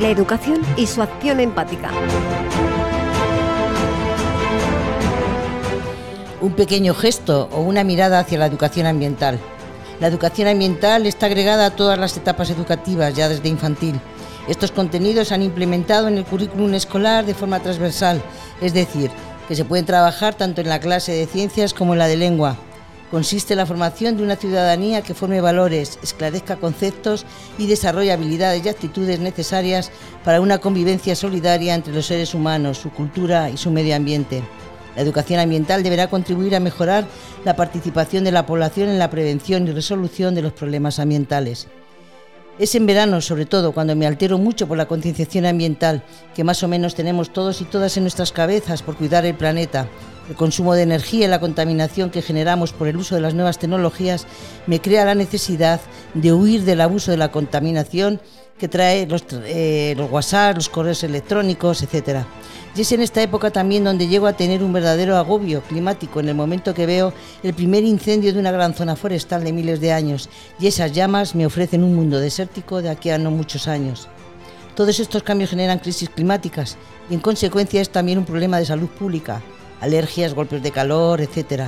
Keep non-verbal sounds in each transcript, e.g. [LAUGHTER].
la educación y su acción empática. Un pequeño gesto o una mirada hacia la educación ambiental. La educación ambiental está agregada a todas las etapas educativas, ya desde infantil. Estos contenidos se han implementado en el currículum escolar de forma transversal, es decir, que se pueden trabajar tanto en la clase de ciencias como en la de lengua. Consiste en la formación de una ciudadanía que forme valores, esclarezca conceptos y desarrolle habilidades y actitudes necesarias para una convivencia solidaria entre los seres humanos, su cultura y su medio ambiente. La educación ambiental deberá contribuir a mejorar la participación de la población en la prevención y resolución de los problemas ambientales. Es en verano, sobre todo, cuando me altero mucho por la concienciación ambiental, que más o menos tenemos todos y todas en nuestras cabezas por cuidar el planeta. El consumo de energía y la contaminación que generamos por el uso de las nuevas tecnologías me crea la necesidad de huir del abuso de la contaminación que trae los, eh, los WhatsApp, los correos electrónicos, etcétera. Y es en esta época también donde llego a tener un verdadero agobio climático en el momento que veo el primer incendio de una gran zona forestal de miles de años y esas llamas me ofrecen un mundo desértico de aquí a no muchos años. Todos estos cambios generan crisis climáticas y en consecuencia es también un problema de salud pública, alergias, golpes de calor, etc.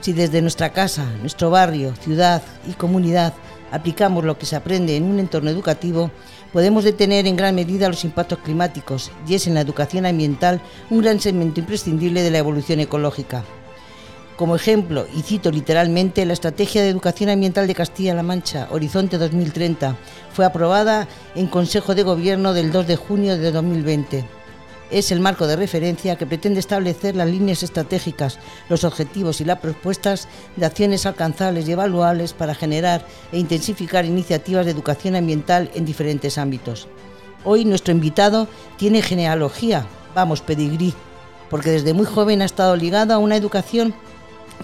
Si desde nuestra casa, nuestro barrio, ciudad y comunidad aplicamos lo que se aprende en un entorno educativo, podemos detener en gran medida los impactos climáticos y es en la educación ambiental un gran segmento imprescindible de la evolución ecológica. Como ejemplo, y cito literalmente, la Estrategia de Educación Ambiental de Castilla-La Mancha, Horizonte 2030, fue aprobada en Consejo de Gobierno del 2 de junio de 2020 es el marco de referencia que pretende establecer las líneas estratégicas, los objetivos y las propuestas de acciones alcanzables y evaluables para generar e intensificar iniciativas de educación ambiental en diferentes ámbitos. Hoy nuestro invitado tiene genealogía, vamos, pedigrí, porque desde muy joven ha estado ligado a una educación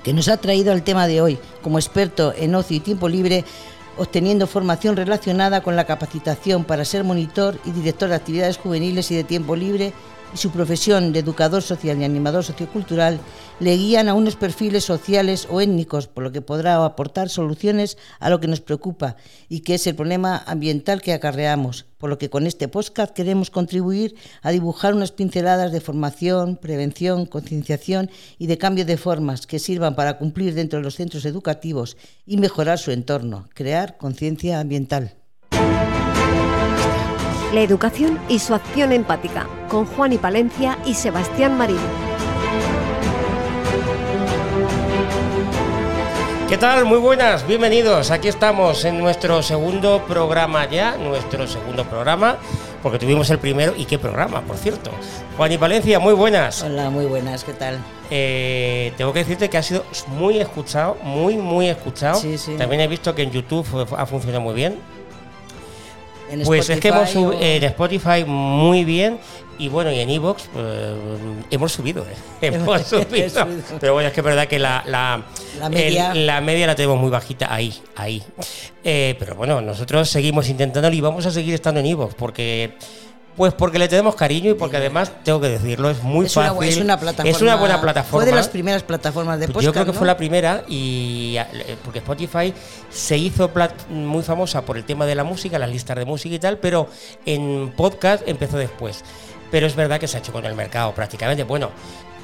que nos ha traído al tema de hoy, como experto en ocio y tiempo libre, obteniendo formación relacionada con la capacitación para ser monitor y director de actividades juveniles y de tiempo libre y su profesión de educador social y animador sociocultural le guían a unos perfiles sociales o étnicos, por lo que podrá aportar soluciones a lo que nos preocupa y que es el problema ambiental que acarreamos, por lo que con este podcast queremos contribuir a dibujar unas pinceladas de formación, prevención, concienciación y de cambio de formas que sirvan para cumplir dentro de los centros educativos y mejorar su entorno, crear conciencia ambiental la educación y su acción empática, con Juan y Palencia y Sebastián Marín. ¿Qué tal? Muy buenas, bienvenidos. Aquí estamos en nuestro segundo programa ya, nuestro segundo programa, porque tuvimos el primero. ¿Y qué programa, por cierto? Juan y Palencia, muy buenas. Hola, muy buenas, ¿qué tal? Eh, tengo que decirte que ha sido muy escuchado, muy, muy escuchado. Sí, sí. También he visto que en YouTube ha funcionado muy bien pues es que hemos subido en Spotify muy bien y bueno, y en Evox pues, hemos subido, ¿eh? [LAUGHS] [LAUGHS] hemos subido. Pero bueno, es que es verdad que la, la, media. la media. la tenemos muy bajita ahí, ahí. Eh, pero bueno, nosotros seguimos intentándolo y vamos a seguir estando en Evox porque pues porque le tenemos cariño y porque además, tengo que decirlo, es muy fácil. es una plataforma. Es una buena plataforma. Fue de las primeras plataformas de podcast. Yo creo que fue la primera y eh, porque Spotify se hizo muy famosa por el tema de la música, las listas de música y tal, pero en podcast empezó después. Pero es verdad que se ha hecho con el mercado prácticamente. Bueno,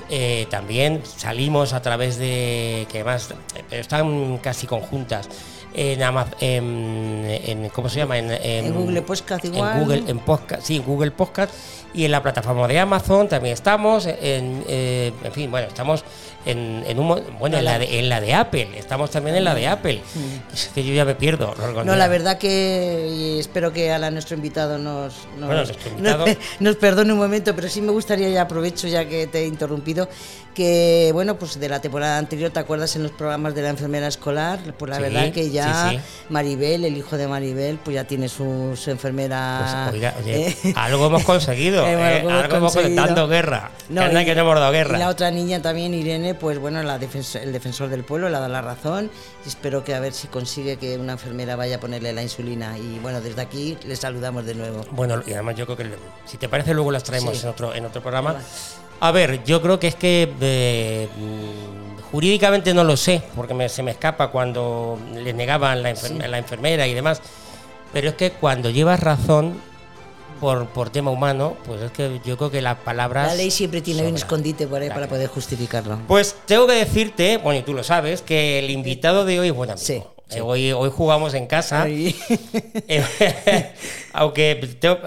eh, también salimos a través de que más eh, están casi conjuntas en, Amazon, en, ¿cómo se llama? En, Google Podcast igual. En Google, en podcast, sí, en Google Podcast y en la plataforma de Amazon también estamos. En, eh, en fin, bueno, estamos en, en un bueno en la, de, en la de Apple estamos también en la de Apple mm. es que yo ya me pierdo no la verdad que espero que a la, nuestro invitado nos nos, perdone un momento pero sí me gustaría ya aprovecho ya que te he interrumpido que bueno pues de la temporada anterior te acuerdas en los programas de la enfermera escolar pues la verdad que ya Maribel el hijo de Maribel pues ya tiene su, enfermera pues, oiga, oye, ¿eh? algo hemos conseguido [LAUGHS] ¿eh? algo hemos conseguido dando guerra que, que no hemos dado guerra y la otra niña también Irene pues bueno, la el defensor del pueblo le ha dado la razón y espero que a ver si consigue que una enfermera vaya a ponerle la insulina. Y bueno, desde aquí le saludamos de nuevo. Bueno, y además yo creo que si te parece luego las traemos en, otro, en otro programa. A ver, yo creo que es que eh, jurídicamente no lo sé, porque se me escapa cuando le negaban la, la enfermera y demás, pero es que cuando llevas razón por, por tema humano, pues es que yo creo que las palabras... La ley siempre tiene un escondite por ahí para poder justificarlo. Pues tengo que decirte, bueno, y tú lo sabes, que el invitado de hoy es buen amigo. Eh, hoy, hoy jugamos en casa. [LAUGHS] Eh, [LAUGHS] aunque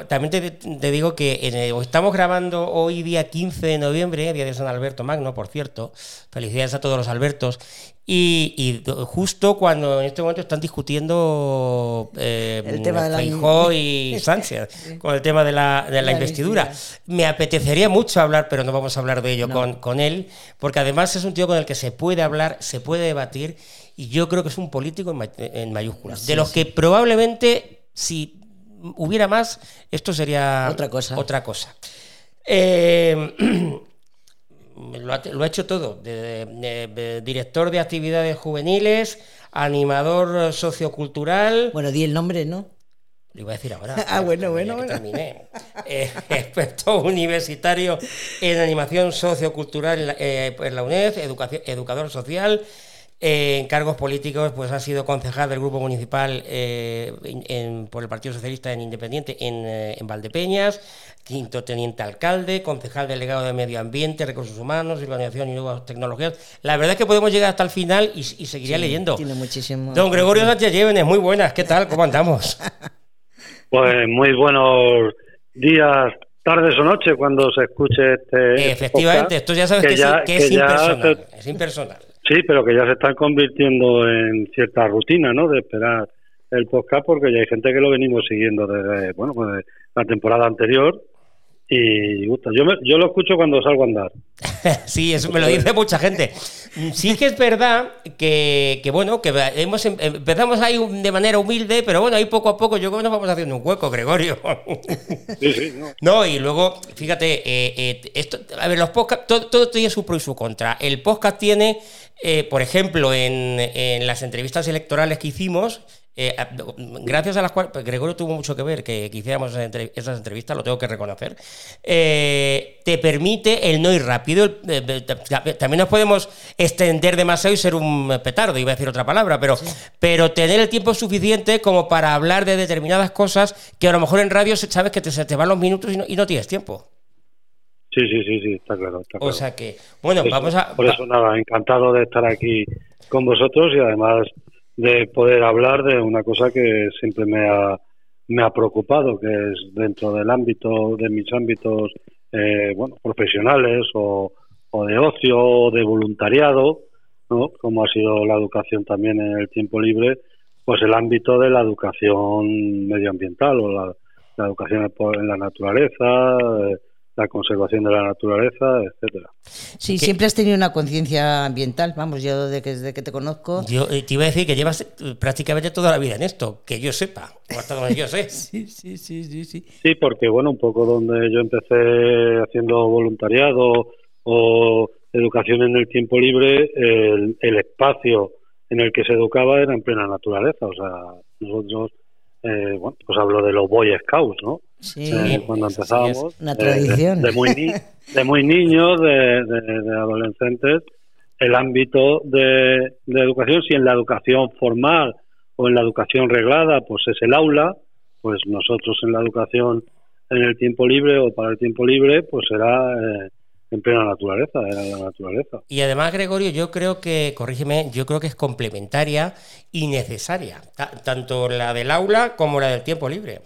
también te, digo que estamos grabando hoy día 15 de noviembre, día de San Alberto Magno, por cierto. Felicidades a todos los Albertos. Y, justo cuando en este momento están discutiendo eh, el tema de la... y [LAUGHS] Sánchez con el tema de la, de la, investidura. Me apetecería mucho hablar, pero no vamos a hablar de ello con, con él, porque además es un tío con el que se puede hablar, se puede debatir y yo creo que es un político en, mayúsculas. de los que probablemente, si hubiera más, esto sería otra cosa. Otra cosa. Eh, [CLEARS THROAT] lo, ha, hecho todo, director de actividades juveniles, animador sociocultural. Bueno, di el nombre, ¿no? Lo iba a decir ahora. [LAUGHS] ah, bueno, bueno. Eh, [LAUGHS] experto universitario en animación sociocultural eh, en la UNED, educador social, en cargos políticos, pues ha sido concejal del grupo municipal eh, por el Partido Socialista en Independiente en, eh, en, Valdepeñas, quinto teniente alcalde, concejal delegado de Medio Ambiente, Recursos Humanos, Urbanización y Nuevas Tecnologías. La verdad es que podemos llegar hasta el final y, seguiría leyendo. Tiene muchísimo. Don Gregorio Sánchez Llévenes, muy buenas, ¿qué tal? ¿Cómo andamos? [LAUGHS] Pues muy buenos días, tardes o noches cuando se escuche este. Efectivamente, esto ya sabes que, es, impersonal, es impersonal. Sí, pero que ya se están convirtiendo en cierta rutina, ¿no? De esperar el podcast porque ya hay gente que lo venimos siguiendo desde, bueno, pues la temporada anterior y gusta. Yo, yo lo escucho cuando salgo a andar. [LAUGHS] sí, eso me lo dice mucha gente. Sí que es verdad que, bueno, que hemos, em, empezamos ahí de manera humilde, pero bueno, ahí poco a poco yo creo que nos vamos haciendo un hueco, Gregorio. [LAUGHS] sí, sí, no. no. y luego, fíjate, eh, eh, esto, a ver, los podcasts, todo, todo tiene su pro y su contra. El podcast tiene eh, por ejemplo, en, las entrevistas electorales que hicimos, eh, gracias a las cuales, pues, Gregorio tuvo mucho que ver que, hiciéramos esas entrevistas, lo tengo que reconocer, eh, te permite el no ir rápido. también nos podemos extender demasiado y ser un petardo, iba a decir otra palabra, pero, pero tener el tiempo suficiente como para hablar de determinadas cosas que a lo mejor en radio sabes que te, se te van los minutos y no tienes tiempo. Sí, sí, sí, sí, está claro. O sea que, bueno, vamos a... Por eso nada, encantado de estar aquí con vosotros y además de poder hablar de una cosa que siempre me ha, me ha preocupado, que es dentro del ámbito, de mis ámbitos, eh, bueno, profesionales o, o de ocio o de voluntariado, ¿no? Como ha sido la educación también en el tiempo libre, pues el ámbito de la educación medioambiental o la, la educación en la naturaleza, eh, la conservación de la naturaleza, etcétera. Sí, siempre has tenido una conciencia ambiental, vamos, yo desde que te conozco. Yo eh, te iba a decir que llevas eh, prácticamente toda la vida en esto, que yo sepa, o hasta donde yo sé. [LAUGHS] sí, sí, sí, sí, sí. Sí, porque bueno, un poco donde yo empecé haciendo voluntariado o educación en el tiempo libre, el, el espacio en el que se educaba era en plena naturaleza, o sea, nosotros eh, bueno, pues hablo de los Boy Scouts, ¿no? Sí, eh, cuando empezábamos. Una tradición. De, muy, de muy niños, de, adolescentes, el ámbito de, educación, si en la educación formal o en la educación reglada, pues es el aula, pues nosotros en la educación en el tiempo libre o para el tiempo libre, pues será eh, en plena naturaleza, era la naturaleza. Y además, Gregorio, yo creo que, corrígeme, yo creo que es complementaria y necesaria, tanto la del aula como la del tiempo libre.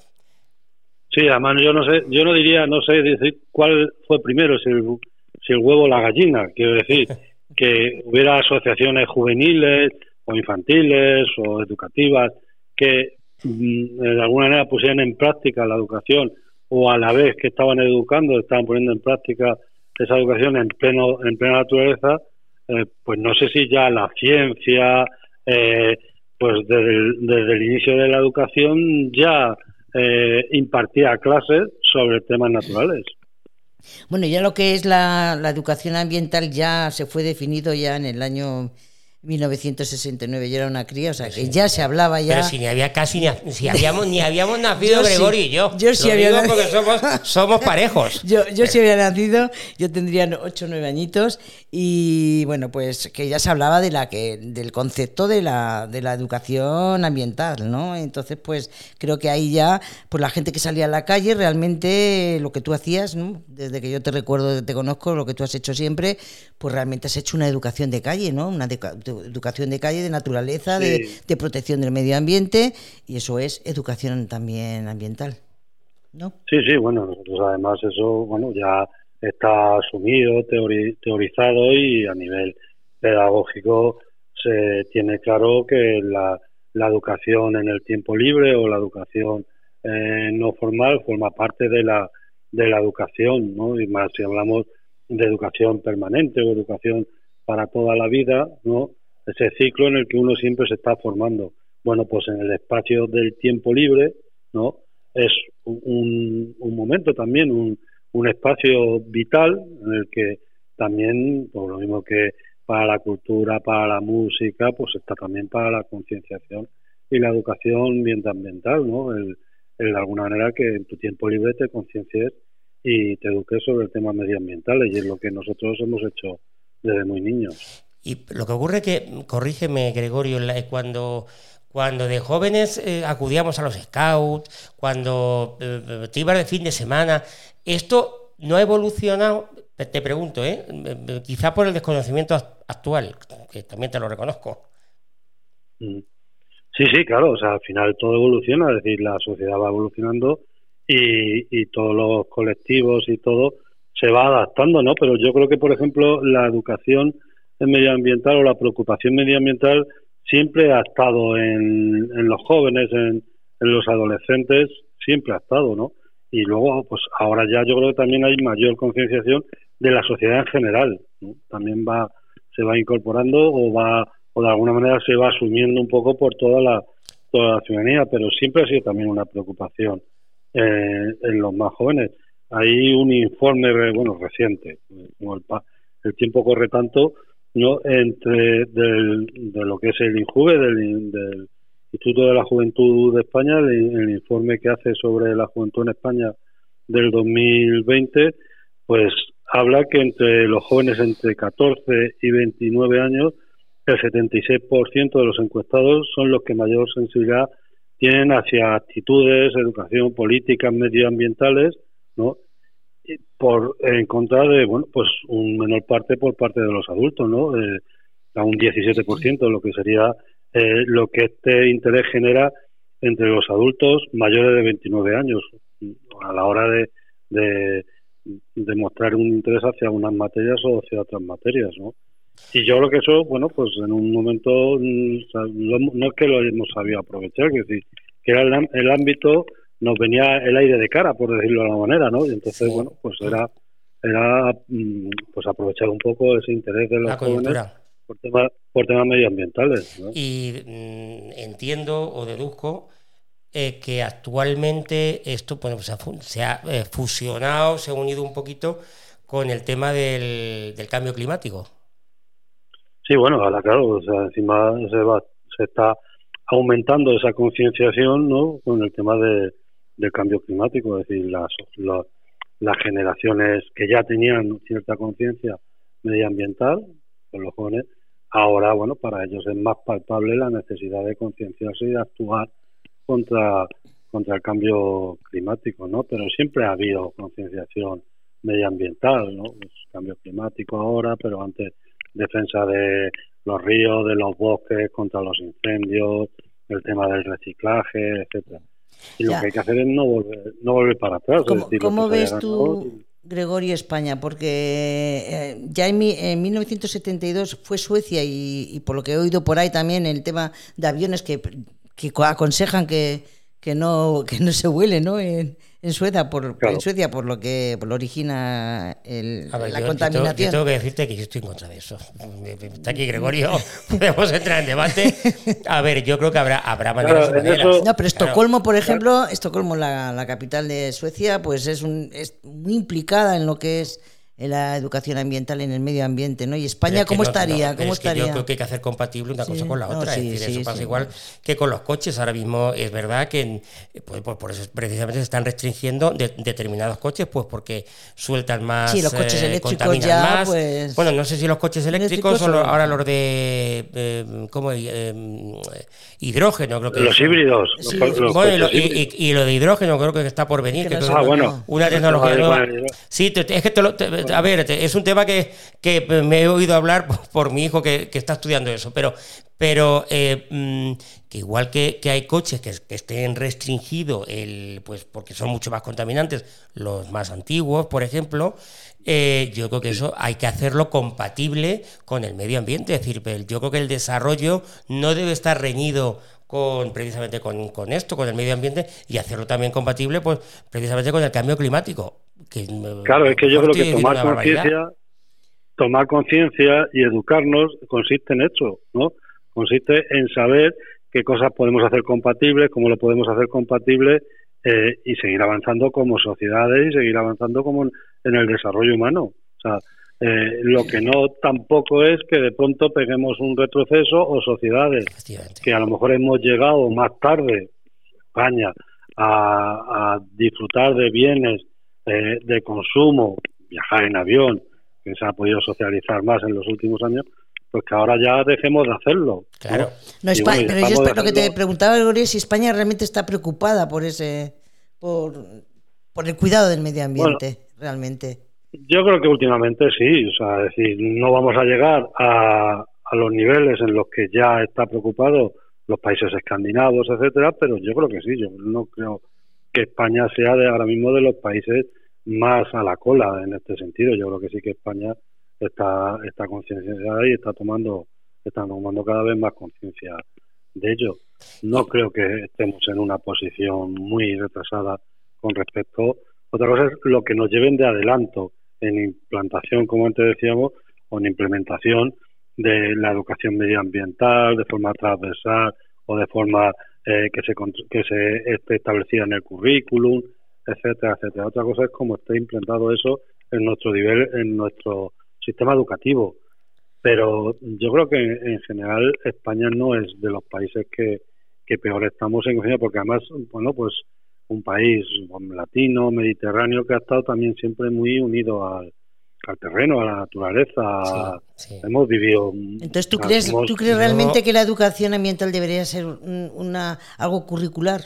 Sí, además yo no sé, yo no diría, no sé decir cuál fue primero, si el, si el huevo o la gallina, quiero decir, [LAUGHS] que hubiera asociaciones juveniles o infantiles o educativas que mm, de alguna manera pusieran en práctica la educación o a la vez que estaban educando, estaban poniendo en práctica esa educación en pleno en plena naturaleza, eh, pues no sé si ya la ciencia, eh, pues desde el, desde el inicio de la educación ya eh, impartía clases sobre temas naturales. Bueno, ya lo que es la, educación ambiental ya se fue definido ya en el año 1969, yo era una cría, o sea, que ya se hablaba ya. Pero si ni había casi, ni, si [LAUGHS] habíamos, ni habíamos nacido Gregorio y yo. Yo sí había nacido. porque somos, somos parejos. [LAUGHS] yo, yo sí había nacido, yo tendría 8 o 9 añitos, y bueno, pues que ya se hablaba de la que, del concepto de la, de la educación ambiental, ¿no? Entonces, pues creo que ahí ya, pues la gente que salía a la calle, realmente lo que tú hacías, ¿no? Desde que yo te recuerdo, te conozco, lo que tú has hecho siempre, pues realmente has hecho una educación de calle, ¿no? Una educación de calle, de naturaleza, de, protección del medio ambiente, y eso es educación también ambiental, ¿no? Sí, sí, bueno, nosotros además eso, bueno, ya está asumido, teorizado y a nivel pedagógico se tiene claro que la, educación en el tiempo libre o la educación eh, no formal forma parte de la, de la educación, ¿no? Y más si hablamos de educación permanente o educación para toda la vida, ¿no? Ese ciclo en el que uno siempre se está formando. Bueno, pues en el espacio del tiempo libre, ¿no? Es un, momento también, un, espacio vital en el que también, por lo mismo que para la cultura, para la música, pues está también para la concienciación y la educación ambiental, ¿no? El, de alguna manera que en tu tiempo libre te conciencies y te eduques sobre el tema medioambiental y es lo que nosotros hemos hecho desde muy niños. Y lo que ocurre que, corrígeme Gregorio, cuando, cuando de jóvenes eh, acudíamos a los scouts, cuando eh, te ibas de fin de semana, esto no ha evolucionado, te pregunto, ¿eh? quizá por el desconocimiento actual, que también te lo reconozco. Mm. Sí, sí, claro, o sea, al final todo evoluciona, es decir, la sociedad va evolucionando y, y todos los colectivos y todo se va adaptando, ¿no? Pero yo creo que, por ejemplo, la educación medioambiental o la preocupación medioambiental siempre ha estado en, en los jóvenes, en, los adolescentes, siempre ha estado, ¿no? Y luego, pues ahora ya yo creo que también hay mayor concienciación de la sociedad en general, ¿no? También va, se va incorporando o va, o de alguna manera se va asumiendo un poco por toda la, toda la ciudadanía, pero siempre ha sido también una preocupación eh, en los más jóvenes. Hay un informe, bueno, reciente, el, el tiempo corre tanto, no entre del, de lo que es el INJUVE, del, Instituto de la Juventud de España, el, informe que hace sobre la juventud en España del 2020, pues habla que entre los jóvenes entre 14 y 29 años, el 76% de los encuestados son los que mayor sensibilidad tienen hacia actitudes, educación, políticas medioambientales, ¿no? Por en contra de bueno pues un menor parte por parte de los adultos no eh, a un 17% de lo que sería eh, lo que este interés genera entre los adultos mayores de 29 años. A la hora de, de, mostrar un interés hacia unas materias o hacia otras materias no y yo creo que eso bueno pues en un momento mm, no es que lo hemos sabido aprovechar que decir que era el ámbito nos venía el aire de cara, por decirlo de alguna manera, ¿no? Y entonces, bueno, pues era era mm, pues aprovechar un poco ese interés de los jóvenes por temas, por temas medioambientales. ¿no? Y mm, entiendo o deduzco eh, que actualmente esto pues, se ha eh, fusionado, se ha unido un poquito con el tema del, del cambio climático. Sí, bueno, ahora claro, o sea, encima se, va, se está aumentando esa concienciación ¿no? con el tema de, del cambio climático, es decir, las, las, generaciones que ya tenían cierta conciencia medioambiental, con los jóvenes, ahora, bueno, para ellos es más palpable la necesidad de concienciarse y de actuar contra, contra el cambio climático, ¿no? Pero siempre ha habido concienciación medioambiental, ¿no? Pues, cambio climático ahora, pero antes defensa de los ríos, de los bosques, contra los incendios, el tema del reciclaje, etcétera. Y lo que hay que hacer es no volver, no volver para atrás. ¿Cómo, ves tú, Gregorio, España? Porque eh, ya en, en, 1972 fue Suecia y, por lo que he oído por ahí también el tema de aviones que, que aconsejan que, que, no, que no se vuele ¿no? En, en Suecia por en Suecia por lo que lo origina el, la contaminación. Yo, tengo que decirte que yo estoy en contra de eso. Está aquí Gregorio, [LAUGHS] podemos entrar en debate. A ver, yo creo que habrá habrá maneras, No, pero Estocolmo, por ejemplo, Estocolmo, la, la, capital de Suecia, pues es, un, es muy implicada en lo que es en la educación ambiental, en el medio ambiente, ¿no? Y España, ¿cómo estaría? ¿Cómo estaría? yo creo que hay que hacer compatible una cosa con la otra. es decir, eso pasa igual que con los coches. Ahora mismo es verdad que pues, pues, por eso precisamente se están restringiendo determinados coches, pues porque sueltan más. Sí, los coches eh, eléctricos ya, pues... Bueno, no sé si los coches eléctricos, son ahora los de. Eh, ¿Cómo? Eh, hidrógeno, creo que. Los híbridos. bueno, y, lo de hidrógeno creo que está por venir. ah, bueno. Una tecnología nueva. Sí, es que te lo, a ver, es un tema que, me he oído hablar por, mi hijo que, está estudiando eso, pero, pero eh, mm, que igual que, hay coches que, estén restringidos, pues porque son mucho más contaminantes, los más antiguos, por ejemplo, eh, yo creo que eso hay que hacerlo compatible con el medio ambiente. Es decir, yo creo que el desarrollo no debe estar reñido con precisamente con, con, esto, con el medio ambiente, y hacerlo también compatible, pues precisamente con el cambio climático claro, es que yo creo que tomar conciencia, tomar conciencia y educarnos consiste en eso, ¿no? Consiste en saber qué cosas podemos hacer compatibles, cómo lo podemos hacer compatible eh, y seguir avanzando como sociedades y seguir avanzando como en, el desarrollo humano. O sea, eh, lo que no tampoco es que de pronto peguemos un retroceso o sociedades que a lo mejor hemos llegado más tarde, España, a disfrutar de bienes de, consumo, viajar en avión, que se ha podido socializar más en los últimos años, pues que ahora ya dejemos de hacerlo. Claro. No, España, pero yo lo que te preguntaba, Gloria, si España realmente está preocupada por ese, por, por el cuidado del medio ambiente, realmente. Yo creo que últimamente sí, o sea, es decir, no vamos a llegar a, a los niveles en los que ya está preocupado los países escandinavos, etcétera, pero yo creo que sí, yo no creo que España sea de ahora mismo de los países más a la cola en este sentido. Yo creo que sí que España está está concienciada y está tomando está tomando cada vez más conciencia de ello. No creo que estemos en una posición muy retrasada con respecto. Otra cosa es lo que nos lleven de adelanto en implantación, como antes decíamos, o en implementación de la educación medioambiental de forma transversal o de forma eh, que se que se esté establecida en el currículum, etcétera, etcétera. Otra cosa es cómo esté implantado eso en nuestro nivel, en nuestro sistema educativo. Pero yo creo que en, general España no es de los países que, que peor estamos en porque además, bueno, pues un país latino, mediterráneo, que ha estado también siempre muy unido al, al terreno, a la naturaleza. Hemos vivido. Entonces, ¿tú crees, ¿tú crees realmente que la educación ambiental debería ser una algo curricular?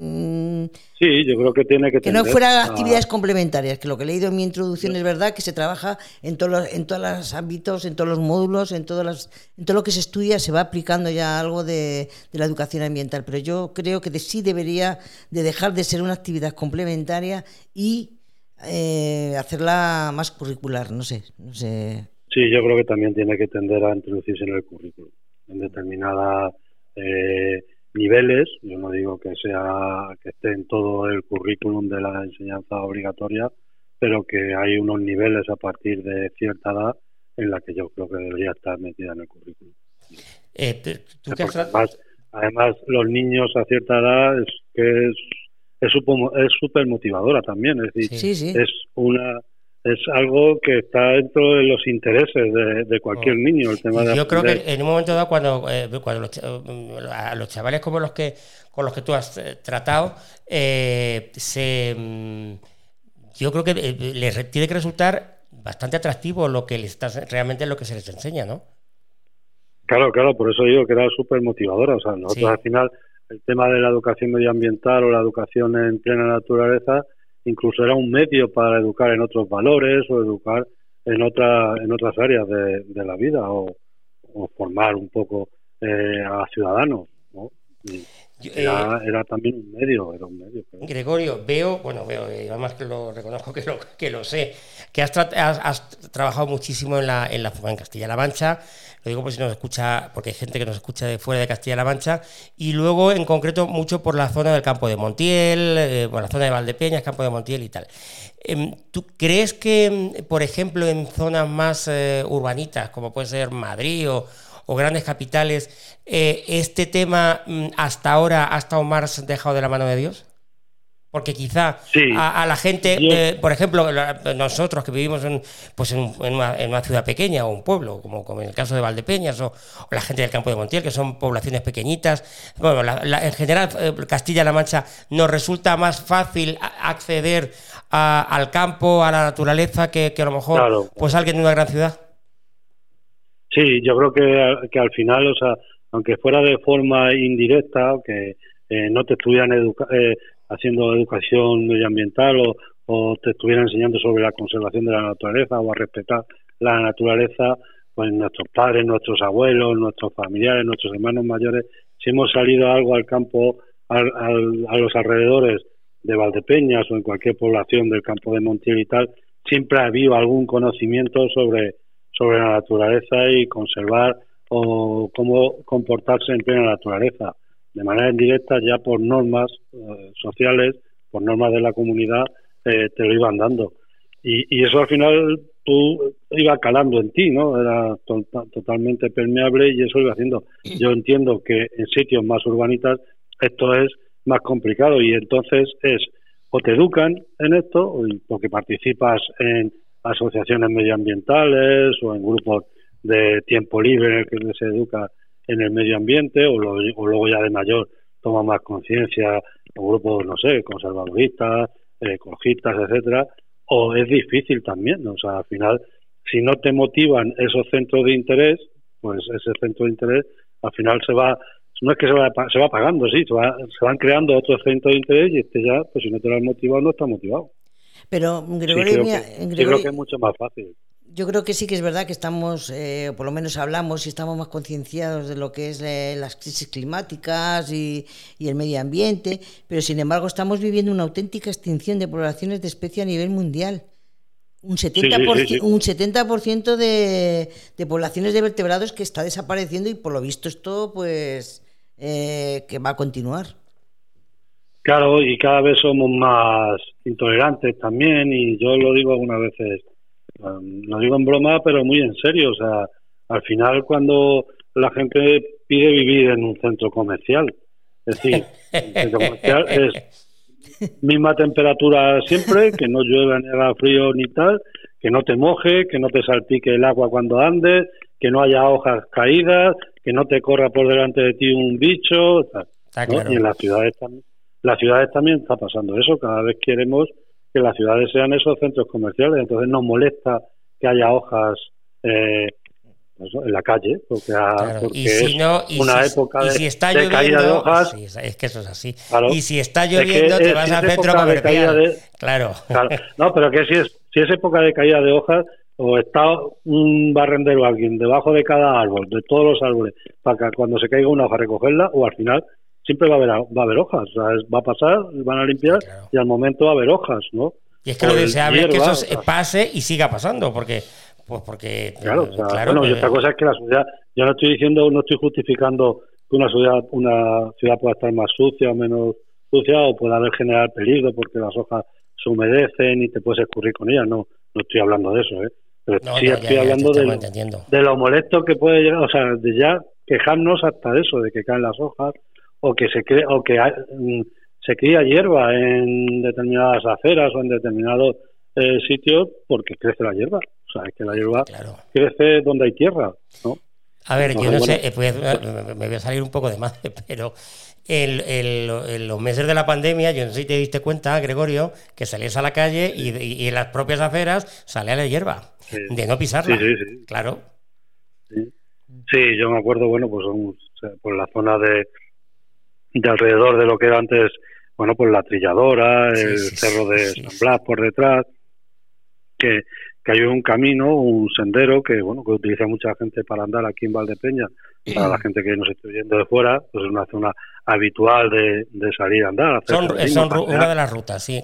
Mm. Sí, yo creo que tiene que Que no fuera actividades complementarias, que lo que he leído en mi introducción es verdad que se trabaja en todos los, en todos los ámbitos, en todos los módulos, en, todas las, en todo lo que se estudia se va aplicando ya algo de, de la educación ambiental, pero yo creo que de, sí debería de dejar de ser una actividad complementaria y eh, hacerla más curricular, no sé, no sé. Sí, yo creo que también tiene que tender a introducirse en el currículum, en determinadas eh, niveles. Yo no digo que sea que esté en todo el currículum de la enseñanza obligatoria, pero que hay unos niveles a partir de cierta edad en la que yo creo que debería estar metida en el currículum. Eh, además, además, los niños a cierta edad es que es es súper motivadora también, es decir, es una es algo que está dentro de los intereses de, cualquier oh. niño el tema de yo creo que en un momento dado cuando eh, cuando los, a los chavales como los que con los que tú has eh, tratado eh, se mm, yo creo que les tiene que resultar bastante atractivo lo que les está realmente lo que se les enseña no claro claro por eso digo que era súper motivadora o sea nosotros al final el tema de la educación medioambiental o la educación en plena naturaleza incluso era un medio para educar en otros valores o educar en otra, en otras áreas de, la vida o, formar un poco eh, a ciudadanos ¿no? Era, eh, era, también un medio, era un medio. Gregorio, veo, bueno, veo, eh, además que lo reconozco [LAUGHS] que lo, que lo sé, que has, has, trabajado muchísimo en la, en la en Castilla-La Mancha, lo digo por si nos escucha, porque hay gente que nos escucha de fuera de Castilla-La Mancha, y luego en concreto mucho por la zona del campo de Montiel, eh, por la zona de Valdepeñas, campo de Montiel y tal. Em, ¿Tú crees que, por ejemplo, en zonas más urbanitas, como puede ser Madrid o o grandes capitales, eh, ¿este tema mm, hasta ahora ha estado más dejado de la mano de Dios? porque quizá a, la gente, eh, por ejemplo, nosotros que vivimos en, pues en, una, ciudad pequeña o un pueblo, como, como en el caso de Valdepeñas, o, la gente del campo de Montiel, que son poblaciones pequeñitas, bueno, en general eh, Castilla-La Mancha nos resulta más fácil acceder al campo, a la naturaleza, que, a lo mejor pues alguien de una gran ciudad. Sí, yo creo que, que al final, o sea, aunque fuera de forma indirecta, que eh, no te estuvieran eh, haciendo educación medioambiental o, o te estuvieran enseñando sobre la conservación de la naturaleza o a respetar la naturaleza, pues nuestros padres, nuestros abuelos, nuestros familiares, nuestros hermanos mayores, si hemos salido algo al campo, al, a los alrededores de Valdepeñas o en cualquier población del campo de Montiel y tal, siempre ha habido algún conocimiento sobre, sobre la naturaleza y conservar o cómo comportarse en plena naturaleza de manera indirecta ya por normas eh, sociales, por normas de la comunidad, eh, te lo iban dando. Y, eso al final tú iba calando en ti, ¿no? Era totalmente permeable y eso iba haciendo. [CLEARS THROAT] Yo entiendo que en sitios más urbanitas esto es más complicado y entonces es o te educan en esto porque participas en asociaciones medioambientales o en grupos de tiempo libre en el que se educa en el medio ambiente o, luego ya de mayor toma más conciencia o grupos, no sé, conservadoristas, ecologistas, etcétera, o es difícil también, o sea, al final, si no te motivan esos centros de interés, pues ese centro de interés al final se va, no es que se va, se va pagando, sí, se, se van creando otros centros de interés y este ya, pues si no te lo has motivado, no está motivado. Pero, Gregorio, creo que es mucho más fácil. Yo creo que sí que es verdad que estamos, eh, por lo menos hablamos y estamos más concienciados de lo que es eh, las crisis climáticas y, el medio ambiente, pero sin embargo estamos viviendo una auténtica extinción de poblaciones de especies a nivel mundial. Un 70%, Un 70 de, de poblaciones de vertebrados que está desapareciendo y por lo visto esto pues eh, que va a continuar. Claro, y cada vez somos más intolerantes también y yo lo digo algunas veces no digo en broma, pero muy en serio. O sea, al final cuando la gente pide vivir en un centro comercial, es decir, [LAUGHS] el centro comercial es misma temperatura siempre, que no llueva ni haga frío ni tal, que no te moje, que no te salpique el agua cuando andes, que no haya hojas caídas, que no te corra por delante de ti un bicho. Y en las ciudades también, las ciudades también está pasando eso. Cada vez queremos que las ciudades sean esos centros comerciales. Entonces nos molesta que haya hojas eh, en la calle, porque, es una época de, caída de hojas. es que eso es así. y si está lloviendo, te vas al centro comercial. claro. No, pero que si es, si es época de caída de hojas, o está un barrendero alguien debajo de cada árbol, de todos los árboles, para que cuando se caiga una hoja recogerla, o al final siempre va a haber, va a haber hojas. Sea, va a pasar, van a limpiar y al momento va a haber hojas, ¿no? Y es que lo deseable es que eso pase y siga pasando, porque. Pues porque. Claro, bueno, y otra cosa es que la ciudad. Yo no estoy diciendo, no estoy justificando que una ciudad, una ciudad pueda estar más sucia o menos sucia o pueda haber generar peligro porque las hojas se humedecen y te puedes escurrir con ellas. No, no estoy hablando de eso, ¿eh? Pero sí estoy hablando de, de lo molesto que puede llegar, o sea, de ya quejarnos hasta de eso, de que caen las hojas o que se cree, o que mm, se cría hierba en determinadas aceras o en determinados eh, sitios porque crece la hierba. O sea, es que la hierba crece donde hay tierra, ¿no? A ver, yo no sé, eh, pues, eh, me voy a salir un poco de más, [LAUGHS] pero en los meses de la pandemia, yo no sé si te diste cuenta, Gregorio, que salías a la calle y, en las propias aceras salía la hierba, de no pisarla. Sí, sí, sí. Claro. Sí. yo me acuerdo, bueno, pues por la zona de, de alrededor de lo que era antes, bueno, pues la trilladora, el cerro de San Blas por detrás, que, que hay un camino, un sendero que, bueno, que utiliza mucha gente para andar aquí en Valdepeña. Para la gente que nos esté viendo de fuera, pues es una zona habitual de, salir a andar. son, una de las rutas, sí.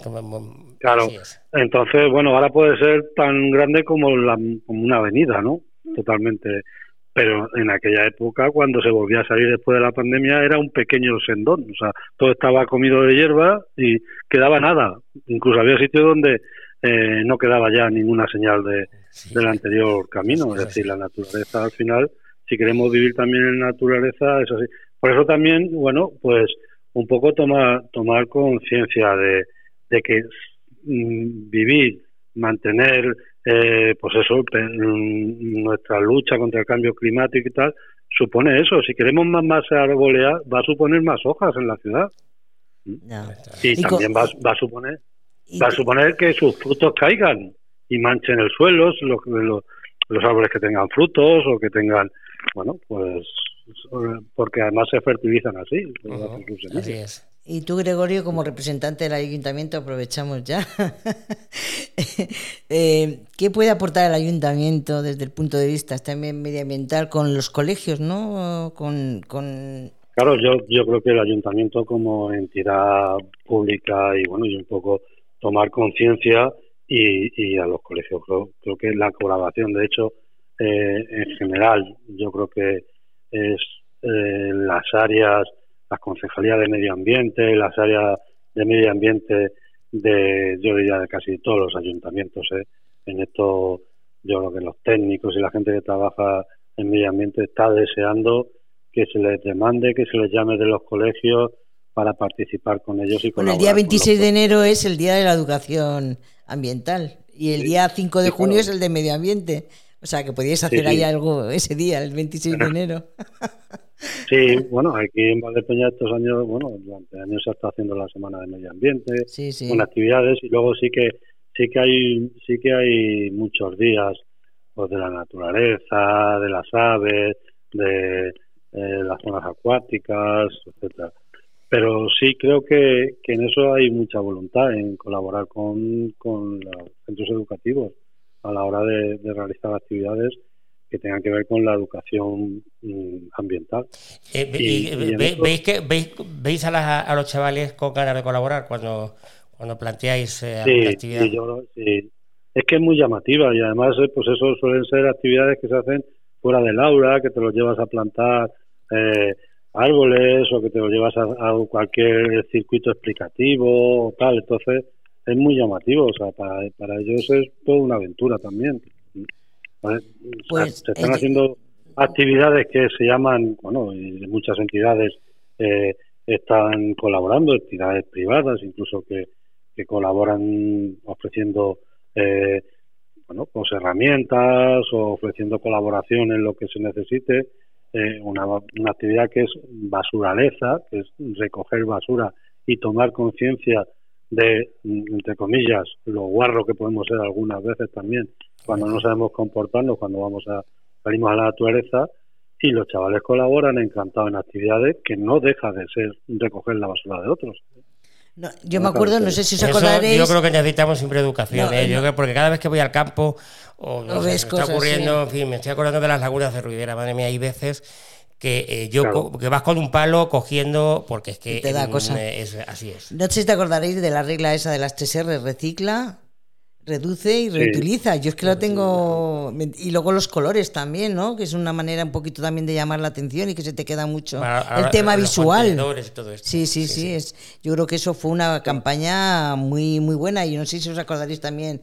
claro. Entonces, bueno, ahora puede ser tan grande como, la, como una avenida, ¿no? Totalmente pero en aquella época cuando se volvía a salir después de la pandemia era un pequeño sendón, o sea, todo estaba comido de hierba y quedaba nada, incluso había sitios donde eh, no quedaba ya ninguna señal de, del anterior camino, es decir, la naturaleza al final, si queremos vivir también en naturaleza, eso sí. Por eso también, bueno, pues un poco tomar, tomar conciencia de, de que mm, vivir, mantener, eh, pues eso, mm, nuestra lucha contra el cambio climático y tal, supone eso. Si queremos más masa arbolea, va a suponer más hojas en la ciudad. Y, también va, va, a suponer va a suponer que sus frutos caigan y manchen el suelo, los, los, árboles que tengan frutos o que tengan, bueno, pues porque además se fertilizan así. así es. Y tú, Gregorio, como representante del ayuntamiento, aprovechamos ya. [LAUGHS] eh, ¿Qué puede aportar el ayuntamiento desde el punto de vista también medioambiental con los colegios, no? Con, con... Claro, yo, yo creo que el ayuntamiento como entidad pública y bueno, y un poco tomar conciencia y, a los colegios. Creo, que la colaboración, de hecho, eh, en general, yo creo que es eh, las áreas, las concejalías de medio ambiente, las áreas de medio ambiente de, yo diría, de casi todos los ayuntamientos. ¿eh? En esto, yo creo que los técnicos y la gente que trabaja en medio ambiente está deseando que se les demande, que se les llame de los colegios para participar con ellos y Bueno, el día 26 de enero es el Día de la Educación Ambiental y el día 5 de junio es el de Medio Ambiente. O sea, que podíais hacer ahí algo ese día, el 26 de enero. [LAUGHS] Sí, bueno, aquí en Valdepeña estos años, bueno, durante años se está haciendo la Semana de Medio Ambiente, con actividades y luego sí que sí que hay sí que hay muchos días pues, de la naturaleza, de las aves, de eh, las zonas acuáticas, etcétera. Pero sí creo que, que, en eso hay mucha voluntad en colaborar con, con los centros educativos a la hora de, realizar actividades que tengan que ver con la educación mm, ambiental. Eh, veis, que, veis, a, a, los chavales con ganas de colaborar cuando, cuando planteáis eh, sí, actividad? Sí, yo, sí, es que es muy llamativa y además eh, pues eso suelen ser actividades que se hacen fuera del aula, que te los llevas a plantar eh, árboles o que te lo llevas a, cualquier circuito explicativo o tal. Entonces es muy llamativo, o sea, para, para ellos es toda una aventura también. Pues, se están haciendo actividades que se llaman, bueno, y muchas entidades eh, están colaborando, entidades privadas incluso que, que colaboran ofreciendo eh, bueno, pues herramientas o ofreciendo colaboración en lo que se necesite eh, una, una actividad que es basuraleza, que es recoger basura y tomar conciencia de, entre comillas, lo guarro que podemos ser algunas veces también cuando no sabemos comportarnos, cuando vamos a salimos a la naturaleza y los chavales colaboran encantados en actividades que no deja de ser recoger la basura de otros yo me acuerdo, no sé si os acordaréis. yo creo que necesitamos siempre educación, ¿eh? yo creo, porque cada vez que voy al campo, o no sé, me está ocurriendo, en fin, me estoy acordando de las lagunas de Ruidera, madre mía, hay veces que eh, yo que vas con un palo cogiendo, porque es que te da cosa. Es, así es. No sé si te acordaréis de la regla esa de las 3 R, recicla, reduce y reutiliza. Yo es que lo tengo. Y luego los colores también, ¿no? Que es una manera un poquito también de llamar la atención y que se te queda mucho. el tema visual. Sí, sí, sí, Es, yo creo que eso fue una campaña muy, muy buena. Y no sé si os acordaréis también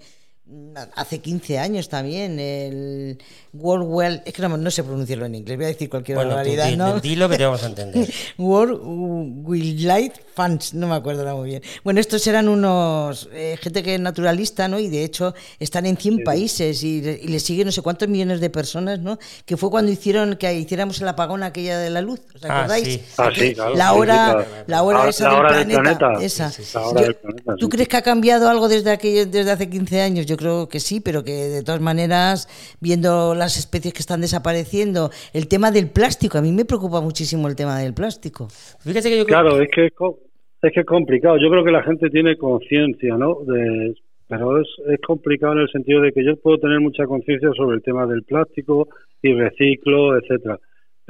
hace 15 años también, el World Well, es que no, no sé pronunciarlo en inglés, voy a decir cualquier bueno, barbaridad, ¿no? Dilo que te vamos a entender. [LAUGHS] World Wildlife Funds, no me acuerdo muy bien. Bueno, estos eran unos, eh, gente que es naturalista, ¿no? Y de hecho están en 100 países y, y les siguen no sé cuántos millones de personas, ¿no? Que fue cuando hicieron que hiciéramos el apagón aquella de la luz, ¿os ah, acordáis? Ah, sí. claro, la hora, la hora esa del, planeta, Esa. ¿Tú crees que ha cambiado algo desde, aquello, desde hace 15 años? Yo creo que sí, pero que de todas maneras, viendo las especies que están desapareciendo, el tema del plástico, a mí me preocupa muchísimo el tema del plástico. Fíjate que yo Claro, es que es que es complicado. Yo creo que la gente tiene conciencia, ¿no? De, pero es, es complicado en el sentido de que yo puedo tener mucha conciencia sobre el tema del plástico y reciclo, etcétera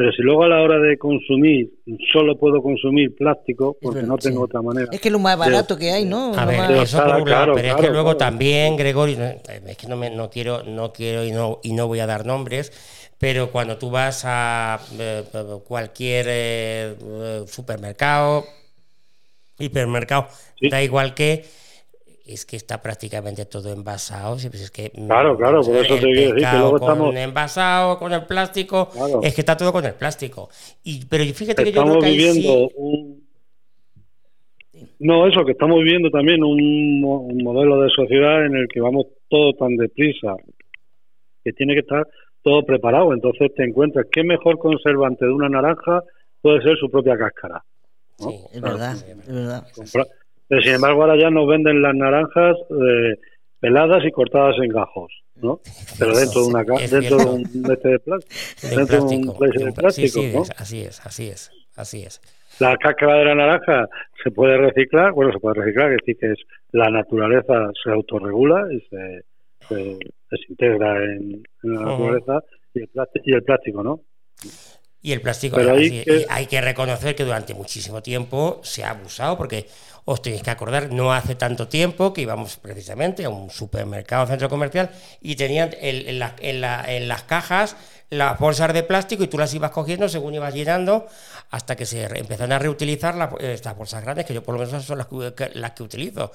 pero si luego a la hora de consumir solo puedo consumir plástico, porque no tengo otra manera. Es que es lo más barato que hay, ¿no? A ver, eso por un lado, pero es que luego también, Gregorio, es que no, me, no quiero, no quiero y no, y no voy a dar nombres, pero cuando tú vas a eh, cualquier eh, supermercado, hipermercado, da igual que es que está prácticamente todo envasado. Pues es que, mm, claro, claro, por eso te quiero decir que luego estamos. envasado, con el plástico, es que está todo con el plástico. Y, pero fíjate que yo creo que viviendo un. No, eso, que estamos viviendo también un, un modelo de sociedad en el que vamos todo tan deprisa, que tiene que estar todo preparado. Entonces te encuentras qué mejor conservante de una naranja puede ser su propia cáscara. Sí, es verdad, es verdad. Pero sin embargo, ahora ya nos venden las naranjas eh, peladas y cortadas en gajos, ¿no? Pero dentro de una dentro de un mete de plástico, [LAUGHS] dentro de un de plástico, ¿no? Así es, así es, así es. La cáscara de la naranja se puede reciclar, bueno, se puede reciclar, es decir, que es la naturaleza se autorregula y se, se desintegra en, la naturaleza y el, plástico, y el plástico, ¿no? Y el plástico, hay que reconocer que durante muchísimo tiempo se ha abusado, porque os tenéis que acordar, no hace tanto tiempo que íbamos precisamente a un supermercado, centro comercial, y tenían en, las cajas las bolsas de plástico y tú las ibas cogiendo según ibas llenando hasta que se empezaron a reutilizar estas bolsas grandes, que yo por lo menos son las que, las que utilizo.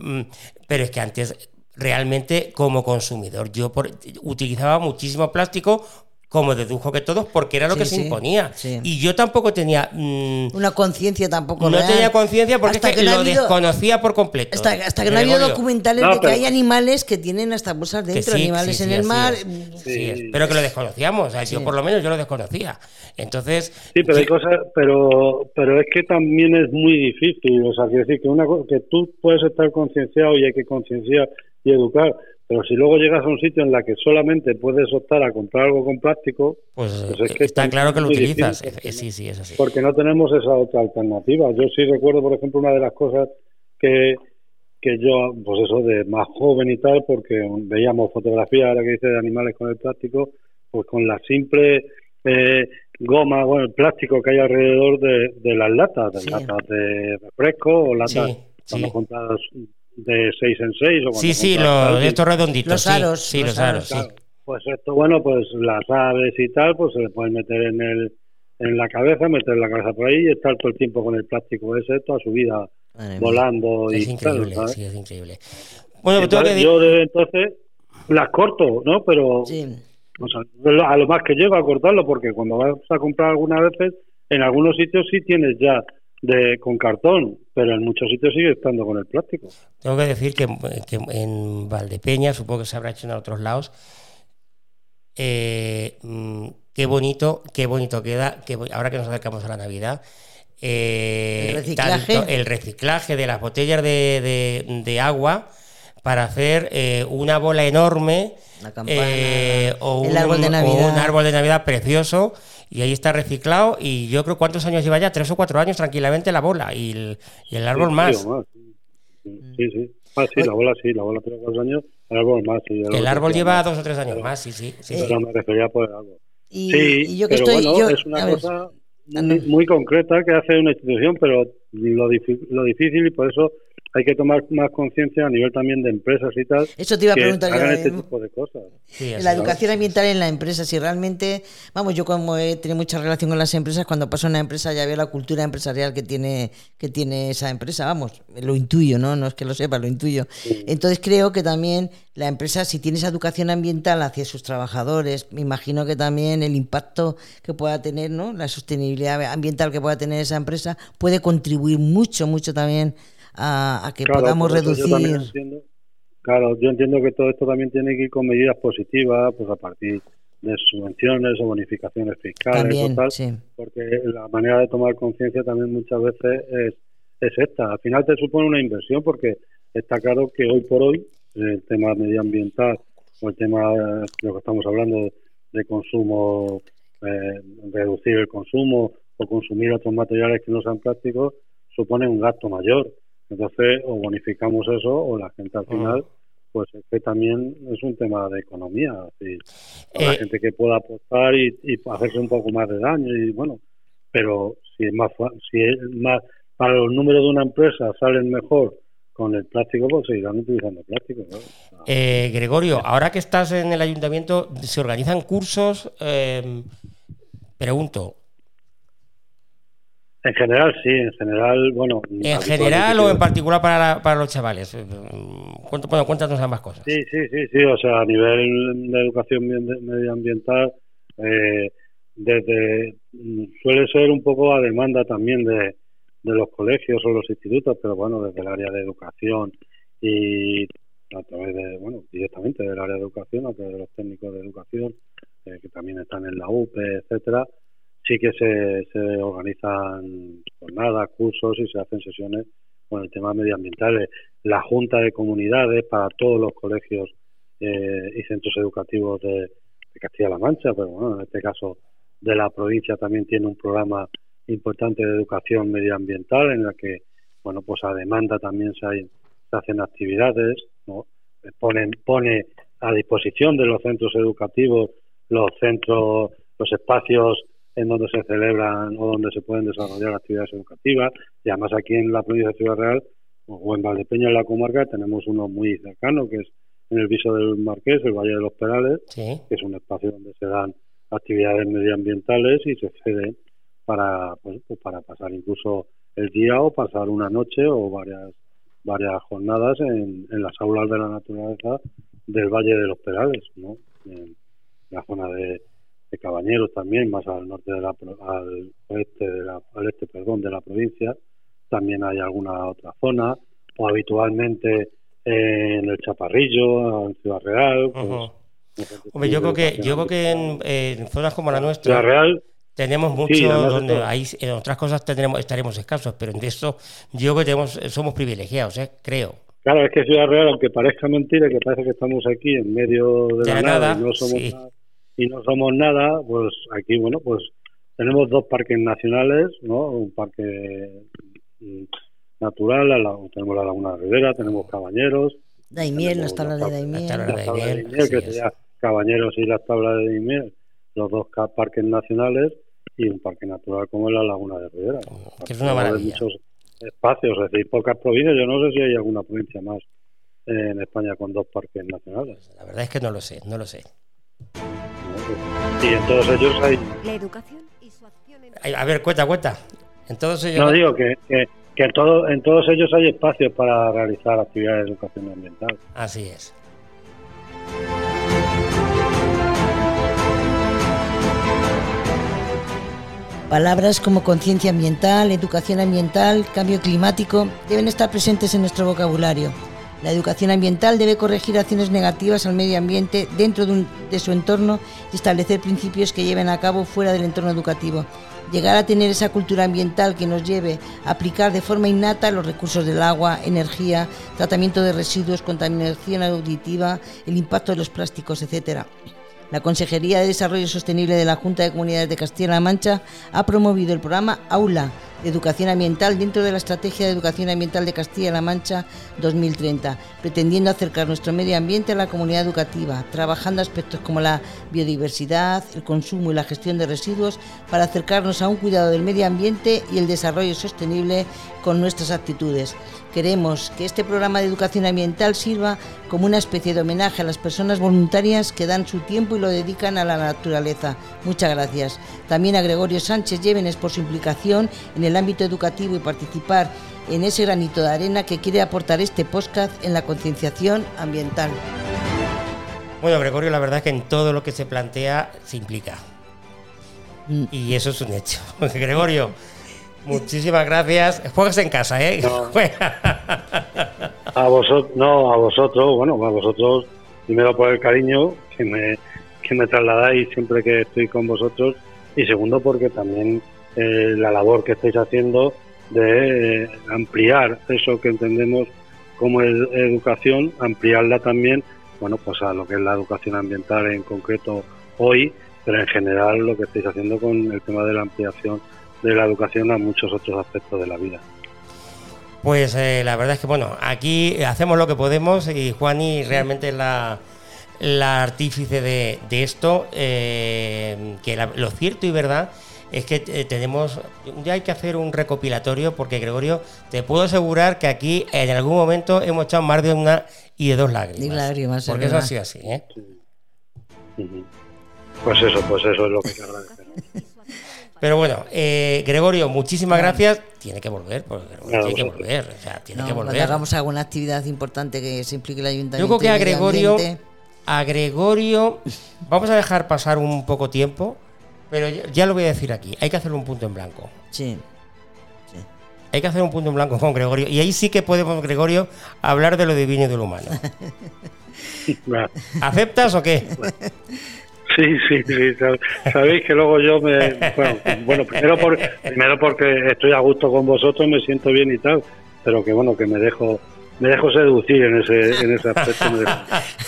Mm, pero es que antes realmente como consumidor yo utilizaba muchísimo plástico como dedujo que todos, porque era lo que se imponía. Y yo tampoco tenía... Mm, Una conciencia tampoco No tenía conciencia porque que, lo desconocía por completo. Hasta, que no había documentales de que hay animales que tienen hasta bolsas dentro, animales en el mar. pero que lo desconocíamos, yo por lo menos yo lo desconocía. Entonces... Sí, pero hay cosas, pero, pero es que también es muy difícil, o sea, quiero decir que, una, que tú puedes estar concienciado y hay que concienciar y educar, pero si luego llegas a un sitio en la que solamente puedes optar a comprar algo con plástico, pues, pues es que está claro que lo utilizas. sí, sí, es así. Porque no tenemos esa otra alternativa. Yo sí recuerdo, por ejemplo, una de las cosas que, que yo, pues eso, de más joven y tal, porque veíamos fotografías ahora que dice de animales con el plástico, pues con la simple eh, goma, bueno, el plástico que hay alrededor de, de las latas, de latas de refresco o latas sí, de 6 en 6. O sí, sí, los, estos redonditos. Los aros. Sí, los, aros, sí. Pues esto, bueno, pues las aves y tal, pues se le pueden meter en el en la cabeza, meter la cabeza por ahí y estar todo el tiempo con el plástico ese toda su vida volando es y increíble, sí, es increíble. Bueno, entonces, yo desde entonces las corto, ¿no? Pero sí. a lo más que llego a cortarlo porque cuando vas a comprar algunas veces en algunos sitios sí tienes ya de con cartón, pero en muchos sitios sigue estando con el plástico. Tengo que decir que, en Valdepeña, supongo que se habrá hecho en otros lados, eh, mm, qué bonito, qué bonito queda, que ahora que nos acercamos a la Navidad, eh, ¿El, reciclaje? el reciclaje de las botellas de, agua para hacer eh, una bola enorme o, un, árbol de Navidad. o un árbol de Navidad precioso y ahí está reciclado y yo creo cuántos años lleva ya, tres o cuatro años tranquilamente la bola y el, y el árbol más. Sí, sí. Ah, sí, la bola sí, la bola tiene cuatro años, el árbol más. Sí, el, árbol lleva dos o tres años más, sí, sí. sí, pero me refería por el árbol. Y, sí, yo que pero estoy, bueno, es una cosa muy, muy, concreta que hace una institución, pero lo, lo difícil y por eso hay que tomar más conciencia a nivel también de empresas y tal. Eso te iba a preguntar yo. Este tipo de cosas. la educación ambiental en la empresa, si realmente, vamos, yo como he tenido mucha relación con las empresas, cuando paso a una empresa ya veo la cultura empresarial que tiene, que tiene esa empresa, vamos, lo intuyo, ¿no? No es que lo sepa, lo intuyo. Entonces creo que también la empresa, si tiene esa educación ambiental hacia sus trabajadores, me imagino que también el impacto que pueda tener, ¿no? La sostenibilidad ambiental que pueda tener esa empresa puede contribuir mucho, mucho también a, que podamos reducir. claro, yo entiendo que todo esto también tiene que ir con medidas positivas, pues a partir de subvenciones o bonificaciones fiscales porque la manera de tomar conciencia también muchas veces es, es esta. Al final te supone una inversión porque está claro que hoy por hoy el tema medioambiental o el tema de lo que estamos hablando de consumo, eh, reducir el consumo o consumir otros materiales que no sean plásticos, supone un gasto mayor. Entonces, o bonificamos eso o la gente al final, pues es que también es un tema de economía. la eh, gente que pueda apostar y, hacerse un poco más de daño y bueno, pero si es más, si es más para los números de una empresa salen mejor con el plástico, pues seguirán utilizando plástico. Eh, Gregorio, ahora que estás en el ayuntamiento, ¿se organizan cursos? Eh, pregunto, en general, sí, en general, bueno. ¿En general o en particular para, para los chavales? Bueno, cuéntanos ambas cosas. Sí, sí, sí, sí, o sea, a nivel de educación medioambiental, eh, desde suele ser un poco a demanda también de, de los colegios o los institutos, pero bueno, desde el área de educación y a través de, bueno, directamente del área de educación, a través de los técnicos de educación, eh, que también están en la UPE, etcétera, sí que se, se organizan jornadas, cursos y se hacen sesiones con el tema medioambiental. La Junta de Comunidades para todos los colegios eh, y centros educativos de, Castilla-La Mancha, pero bueno, en este caso de la provincia también tiene un programa importante de educación medioambiental en la que, bueno, pues a demanda también se hacen actividades, ¿no? Ponen, pone a disposición de los centros educativos los centros, los espacios en donde se celebran o donde se pueden desarrollar actividades educativas y además aquí en la provincia de Ciudad Real o en Valdepeña en la comarca tenemos uno muy cercano que es en el Viso del Marqués, el Valle de los Perales, que es un espacio donde se dan actividades medioambientales y se ceden para pues, pues, para pasar incluso el día o pasar una noche o varias varias jornadas en, en las aulas de la naturaleza del Valle de los Perales, ¿no? En la zona de, Cabañeros también, más al norte de la, al oeste de la, al este, perdón, de la provincia, también hay alguna otra zona, o habitualmente en el Chaparrillo, en Ciudad Real. Pues, Hombre, yo creo que, yo creo que en, en zonas como la nuestra. Ciudad Real tenemos mucho donde ahí en otras cosas tendremos, estaremos escasos, pero en esto yo creo que tenemos, somos privilegiados, ¿eh? creo. Claro, es que Ciudad Real, aunque parezca mentira, que parece que estamos aquí en medio de, la nada, y no somos nada, y no somos nada, pues aquí, bueno, pues tenemos dos parques nacionales, ¿no? Un parque mm, natural, tenemos la Laguna de Rivera, tenemos Cabañeros. Daimiel, las tablas de Daimiel. La tabla de Daimiel, que sería Cabañeros y las tablas de Daimiel, los dos parques nacionales y un parque natural como es la Laguna de Rivera. Que es una maravilla. Muchos espacios, es decir, pocas provincias. Yo no sé si hay alguna provincia más en España con dos parques nacionales. La verdad es que no lo sé, no lo sé. Y en todos ellos hay... La educación y su acción... En... A ver, cuenta, cuenta. En todos ellos... No, digo que, que, que en, todo, en todos ellos hay espacios para realizar actividades de educación ambiental. Así es. Palabras como conciencia ambiental, educación ambiental, cambio climático deben estar presentes en nuestro vocabulario. La educación ambiental debe corregir acciones negativas al medio ambiente dentro de, su entorno y establecer principios que lleven a cabo fuera del entorno educativo. Llegar a tener esa cultura ambiental que nos lleve a aplicar de forma innata los recursos del agua, energía, tratamiento de residuos, contaminación auditiva, el impacto de los plásticos, etcétera. La Consejería de Desarrollo Sostenible de la Junta de Comunidades de Castilla-La Mancha ha promovido el programa Aula de Educación Ambiental dentro de la Estrategia de Educación Ambiental de Castilla-La Mancha 2030, pretendiendo acercar nuestro medio ambiente a la comunidad educativa, trabajando aspectos como la biodiversidad, el consumo y la gestión de residuos para acercarnos a un cuidado del medio ambiente y el desarrollo sostenible con nuestras actitudes. Queremos que este programa de educación ambiental sirva como una especie de homenaje a las personas voluntarias que dan su tiempo y lo dedican a la naturaleza. Muchas gracias. También a Gregorio Sánchez Llévenes por su implicación en el ámbito educativo y participar en ese granito de arena que quiere aportar este podcast en la concienciación ambiental. Bueno, Gregorio, la verdad es que en todo lo que se plantea se implica. Mm. Y eso es un hecho. [LAUGHS] Gregorio, Muchísimas gracias. Juegas en casa, ¿eh? [LAUGHS] a vosotros, no, a vosotros, bueno, a vosotros, primero por el cariño que me, que me trasladáis siempre que estoy con vosotros y segundo porque también eh, la labor que estáis haciendo de eh, ampliar eso que entendemos como educación, ampliarla también, bueno, pues a lo que es la educación ambiental en concreto hoy, pero en general lo que estáis haciendo con el tema de la ampliación de la educación a muchos otros aspectos de la vida. Pues eh, la verdad es que bueno, aquí hacemos lo que podemos y Juani realmente es la, la artífice de, esto, eh, que lo cierto y verdad es que eh, tenemos, ya hay que hacer un recopilatorio porque Gregorio, te puedo asegurar que aquí en algún momento hemos echado más de una y de dos lágrimas. porque eso ha sido así, ¿eh? Pues eso, pues eso es lo que te agradecemos. [LAUGHS] Pero bueno, eh, Gregorio, muchísimas gracias. Tiene que volver, porque tiene que volver. O sea, tiene que volver. hagamos alguna actividad importante que se implique el ayuntamiento. Yo creo que a Gregorio, a Gregorio, vamos a dejar pasar un poco tiempo, pero ya, lo voy a decir aquí. Hay que hacer un punto en blanco. Sí. hay que hacer un punto en blanco con Gregorio. Y ahí sí que podemos, Gregorio, hablar de lo divino y de lo humano. [LAUGHS] ¿Aceptas o qué? Sí, sí, sí. Sabéis que luego yo me. Bueno, primero, por, primero porque estoy a gusto con vosotros, me siento bien y tal, pero que bueno, que me dejo me dejo seducir en ese, en ese aspecto.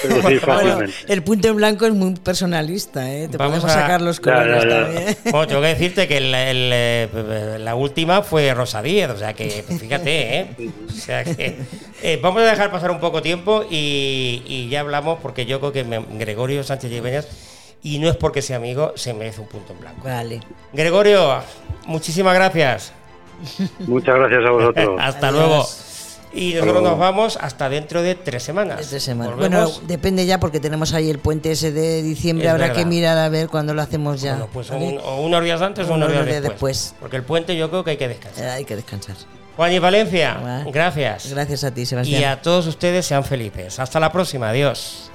seducir fácilmente. el punto en blanco es muy personalista, ¿eh? Te Vamos podemos a... sacar los colores también. Bueno, tengo que decirte que el, eh, la última fue Rosa Díez, o sea que fíjate, ¿eh? O sea que eh, vamos a dejar pasar un poco tiempo y, y ya hablamos porque yo creo que Gregorio Sánchez Lleveñas y no es porque sea amigo, se merece un punto en blanco. Vale. Gregorio, muchísimas gracias. Muchas gracias a vosotros. [LAUGHS] Hasta luego. Y nosotros nos vamos hasta dentro de tres semanas. Bueno, depende ya porque tenemos ahí el puente ese de diciembre. Habrá que mirar a ver cuándo lo hacemos ya. pues o unos días antes o unos días después. Porque el puente yo creo que hay que descansar. Eh, hay que descansar. Juan y Valencia, gracias. Gracias a ti, Sebastián. Y a todos ustedes sean felices. Hasta la próxima. Adiós.